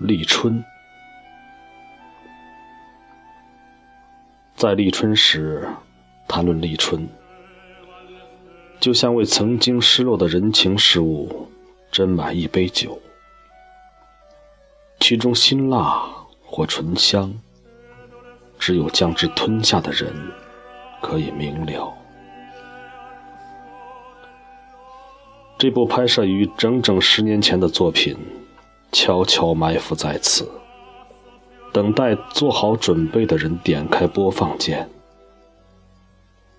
立春。在立春时谈论立春，就像为曾经失落的人情事物斟满一杯酒，其中辛辣或醇香，只有将之吞下的人可以明了。这部拍摄于整整十年前的作品，悄悄埋伏在此。等待做好准备的人点开播放键。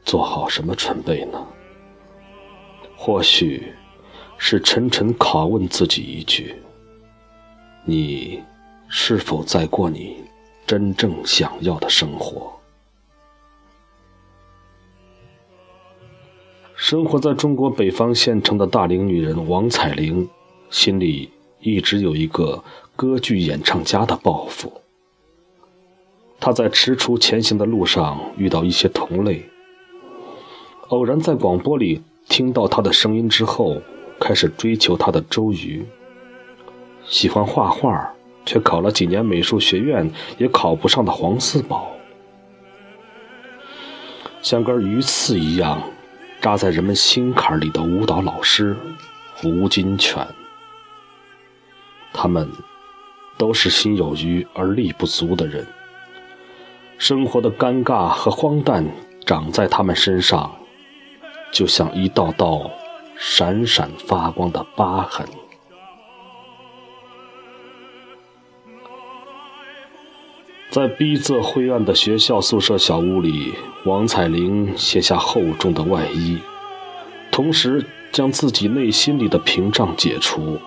做好什么准备呢？或许是沉沉拷问自己一句：你是否在过你真正想要的生活？生活在中国北方县城的大龄女人王彩玲，心里一直有一个歌剧演唱家的抱负。他在踟蹰前行的路上遇到一些同类，偶然在广播里听到他的声音之后，开始追求他的周瑜。喜欢画画，却考了几年美术学院也考不上的黄四宝，像根鱼刺一样扎在人们心坎里的舞蹈老师胡金铨，他们都是心有余而力不足的人。生活的尴尬和荒诞长在他们身上，就像一道道闪闪发光的疤痕。在逼仄灰暗的学校宿舍小屋里，王彩玲卸下厚重的外衣，同时将自己内心里的屏障解除，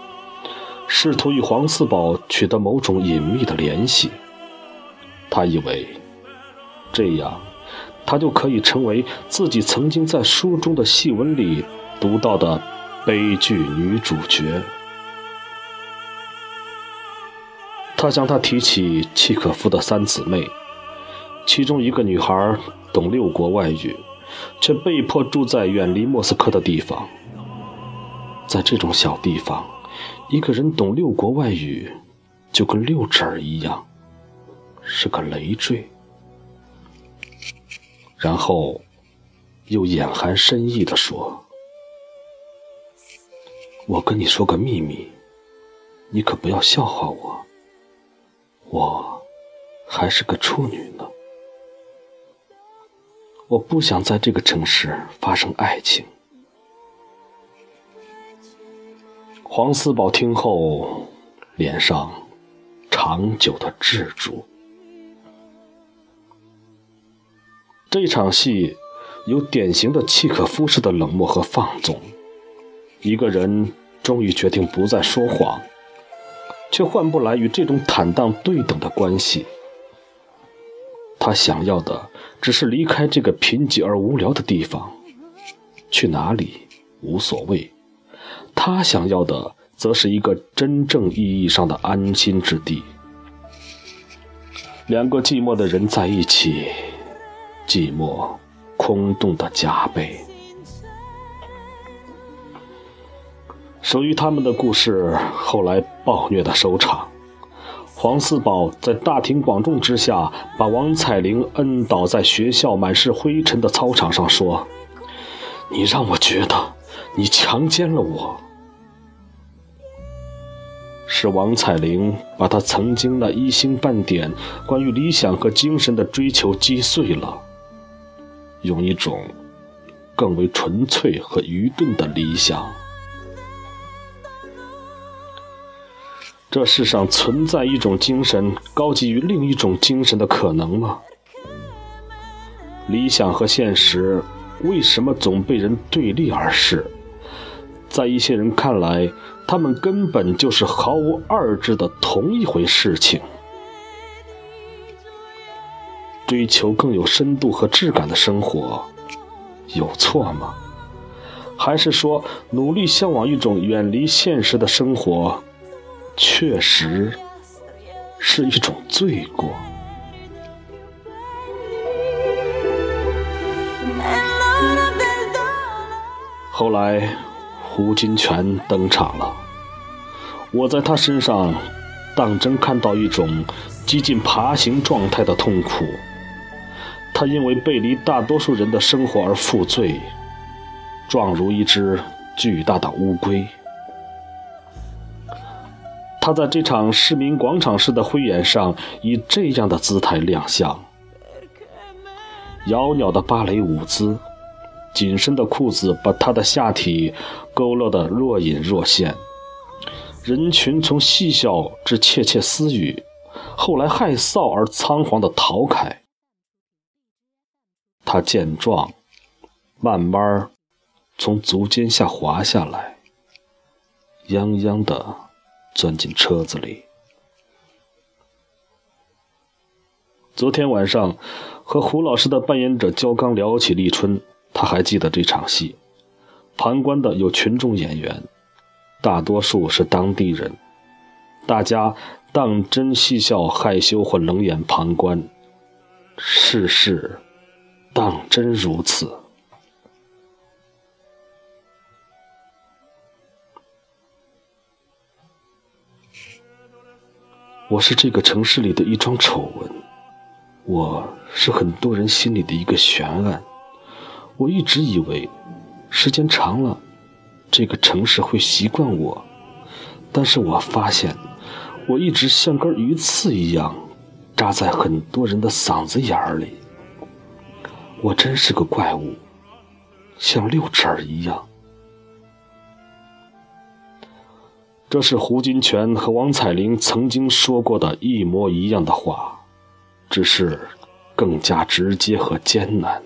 试图与黄四宝取得某种隐秘的联系。他以为。这样，他就可以成为自己曾经在书中的戏文里读到的悲剧女主角。他向她提起契可夫的三姊妹，其中一个女孩懂六国外语，却被迫住在远离莫斯科的地方。在这种小地方，一个人懂六国外语，就跟六指儿一样，是个累赘。然后，又眼含深意地说：“我跟你说个秘密，你可不要笑话我。我还是个处女呢。我不想在这个城市发生爱情。”黄四宝听后，脸上长久的滞住。这一场戏有典型的契可夫式的冷漠和放纵。一个人终于决定不再说谎，却换不来与这种坦荡对等的关系。他想要的只是离开这个贫瘠而无聊的地方，去哪里无所谓。他想要的则是一个真正意义上的安心之地。两个寂寞的人在一起。寂寞、空洞的加倍。属于他们的故事后来暴虐的收场。黄四宝在大庭广众之下，把王彩玲摁倒在学校满是灰尘的操场上，说：“你让我觉得你强奸了我。”是王彩玲把他曾经那一星半点关于理想和精神的追求击碎了。用一种更为纯粹和愚钝的理想。这世上存在一种精神高级于另一种精神的可能吗？理想和现实为什么总被人对立而视？在一些人看来，他们根本就是毫无二致的同一回事情。追求更有深度和质感的生活，有错吗？还是说努力向往一种远离现实的生活，确实是一种罪过？后来，胡金铨登场了，我在他身上当真看到一种几近爬行状态的痛苦。他因为背离大多数人的生活而负罪，状如一只巨大的乌龟。他在这场市民广场式的汇演上以这样的姿态亮相：窈窕的芭蕾舞姿，紧身的裤子把他的下体勾勒得若隐若现。人群从嬉笑至窃窃私语，后来害臊而仓皇地逃开。他见状，慢慢从足尖下滑下来，泱泱地钻进车子里。昨天晚上和胡老师的扮演者焦刚聊起立春，他还记得这场戏，旁观的有群众演员。大多数是当地人，大家当真嬉笑、害羞或冷眼旁观，世事当真如此。我是这个城市里的一桩丑闻，我是很多人心里的一个悬案。我一直以为，时间长了。这个城市会习惯我，但是我发现，我一直像根鱼刺一样，扎在很多人的嗓子眼里。我真是个怪物，像六指儿一样。这是胡金铨和王彩玲曾经说过的一模一样的话，只是更加直接和艰难。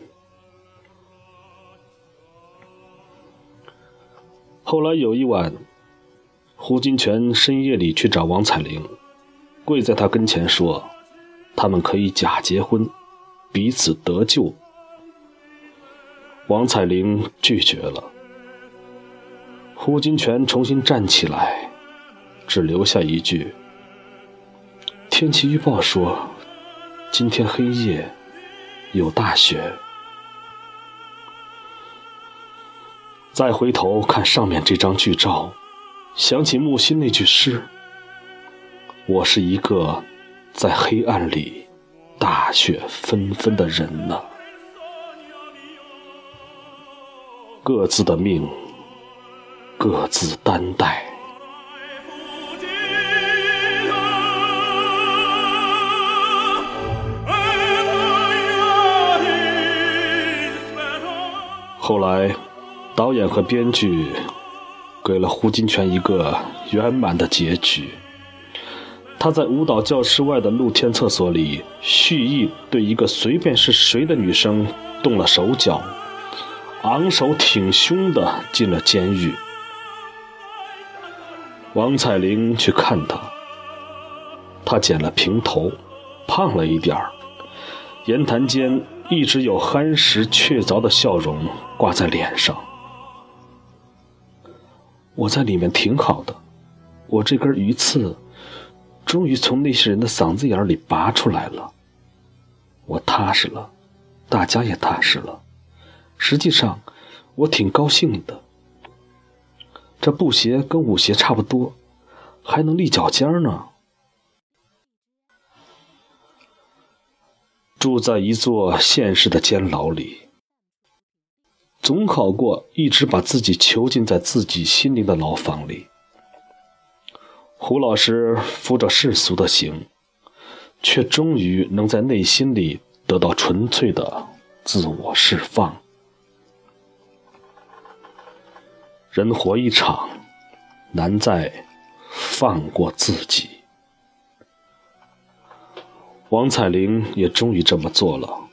后来有一晚，胡金铨深夜里去找王彩玲，跪在她跟前说：“他们可以假结婚，彼此得救。”王彩玲拒绝了。胡金铨重新站起来，只留下一句：“天气预报说，今天黑夜有大雪。”再回头看上面这张剧照，想起木心那句诗：“我是一个在黑暗里大雪纷纷的人呢。”各自的命，各自担待。后来。导演和编剧给了胡金铨一个圆满的结局。他在舞蹈教室外的露天厕所里蓄意对一个随便是谁的女生动了手脚，昂首挺胸的进了监狱。王彩玲去看他，他剪了平头，胖了一点儿，言谈间一直有憨实确凿的笑容挂在脸上。我在里面挺好的，我这根鱼刺终于从那些人的嗓子眼里拔出来了。我踏实了，大家也踏实了。实际上，我挺高兴的。这布鞋跟舞鞋差不多，还能立脚尖呢。住在一座现实的监牢里。总好过一直把自己囚禁在自己心灵的牢房里。胡老师扶着世俗的刑，却终于能在内心里得到纯粹的自我释放。人活一场，难在放过自己。王彩玲也终于这么做了。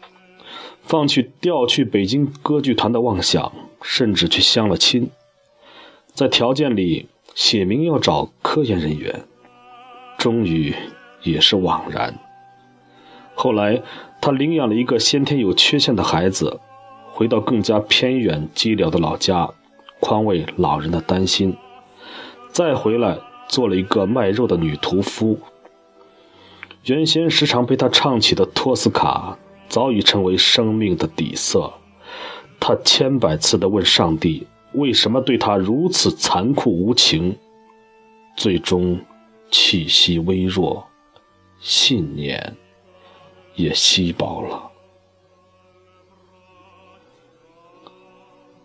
放弃调去北京歌剧团的妄想，甚至去相了亲，在条件里写明要找科研人员，终于也是枉然。后来，他领养了一个先天有缺陷的孩子，回到更加偏远寂寥的老家，宽慰老人的担心，再回来做了一个卖肉的女屠夫。原先时常被他唱起的托斯卡。早已成为生命的底色。他千百次地问上帝：“为什么对他如此残酷无情？”最终，气息微弱，信念也稀薄了。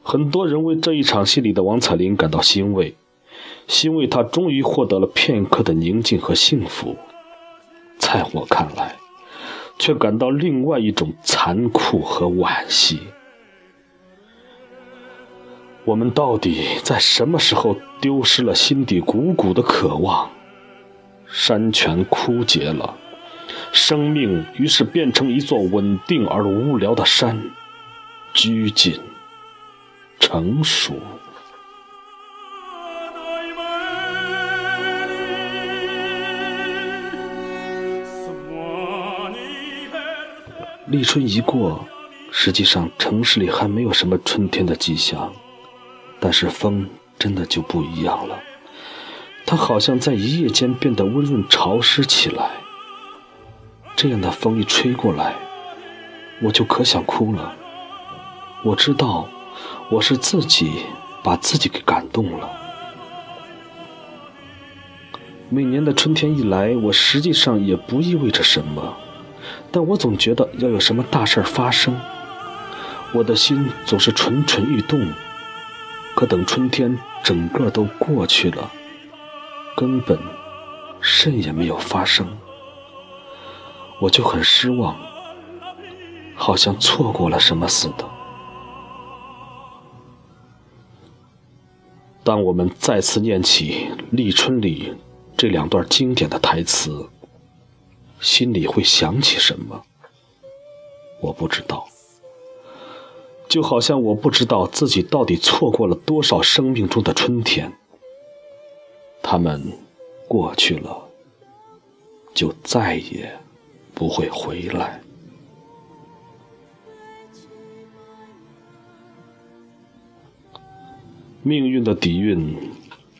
很多人为这一场戏里的王彩玲感到欣慰，欣慰她终于获得了片刻的宁静和幸福。在我看来，却感到另外一种残酷和惋惜。我们到底在什么时候丢失了心底汩汩的渴望？山泉枯竭了，生命于是变成一座稳定而无聊的山，拘谨、成熟。立春一过，实际上城市里还没有什么春天的迹象。但是风真的就不一样了，它好像在一夜间变得温润潮湿起来。这样的风一吹过来，我就可想哭了。我知道，我是自己把自己给感动了。每年的春天一来，我实际上也不意味着什么，但我总觉得要有什么大事发生，我的心总是蠢蠢欲动。可等春天整个都过去了，根本甚也没有发生，我就很失望，好像错过了什么似的。当我们再次念起《立春》里这两段经典的台词，心里会想起什么？我不知道。就好像我不知道自己到底错过了多少生命中的春天，他们过去了，就再也不会回来。命运的底蕴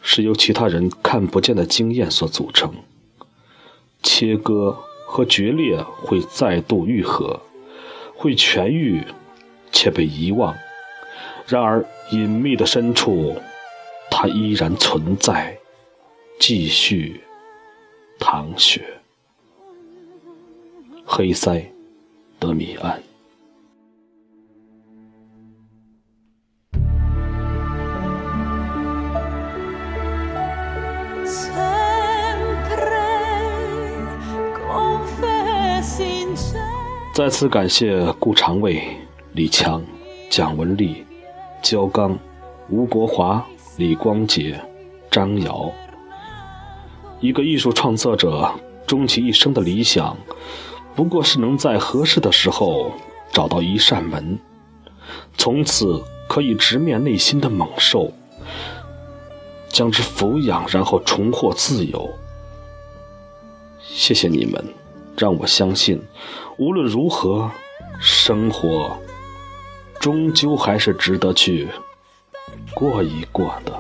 是由其他人看不见的经验所组成，切割和决裂会再度愈合，会痊愈。却被遗忘，然而隐秘的深处，它依然存在，继续淌血。黑塞，德米安。再次感谢顾长卫。李强、蒋雯丽、焦刚、吴国华、李光洁、张瑶。一个艺术创作者终其一生的理想，不过是能在合适的时候找到一扇门，从此可以直面内心的猛兽，将之抚养，然后重获自由。谢谢你们，让我相信，无论如何，生活。终究还是值得去过一过的。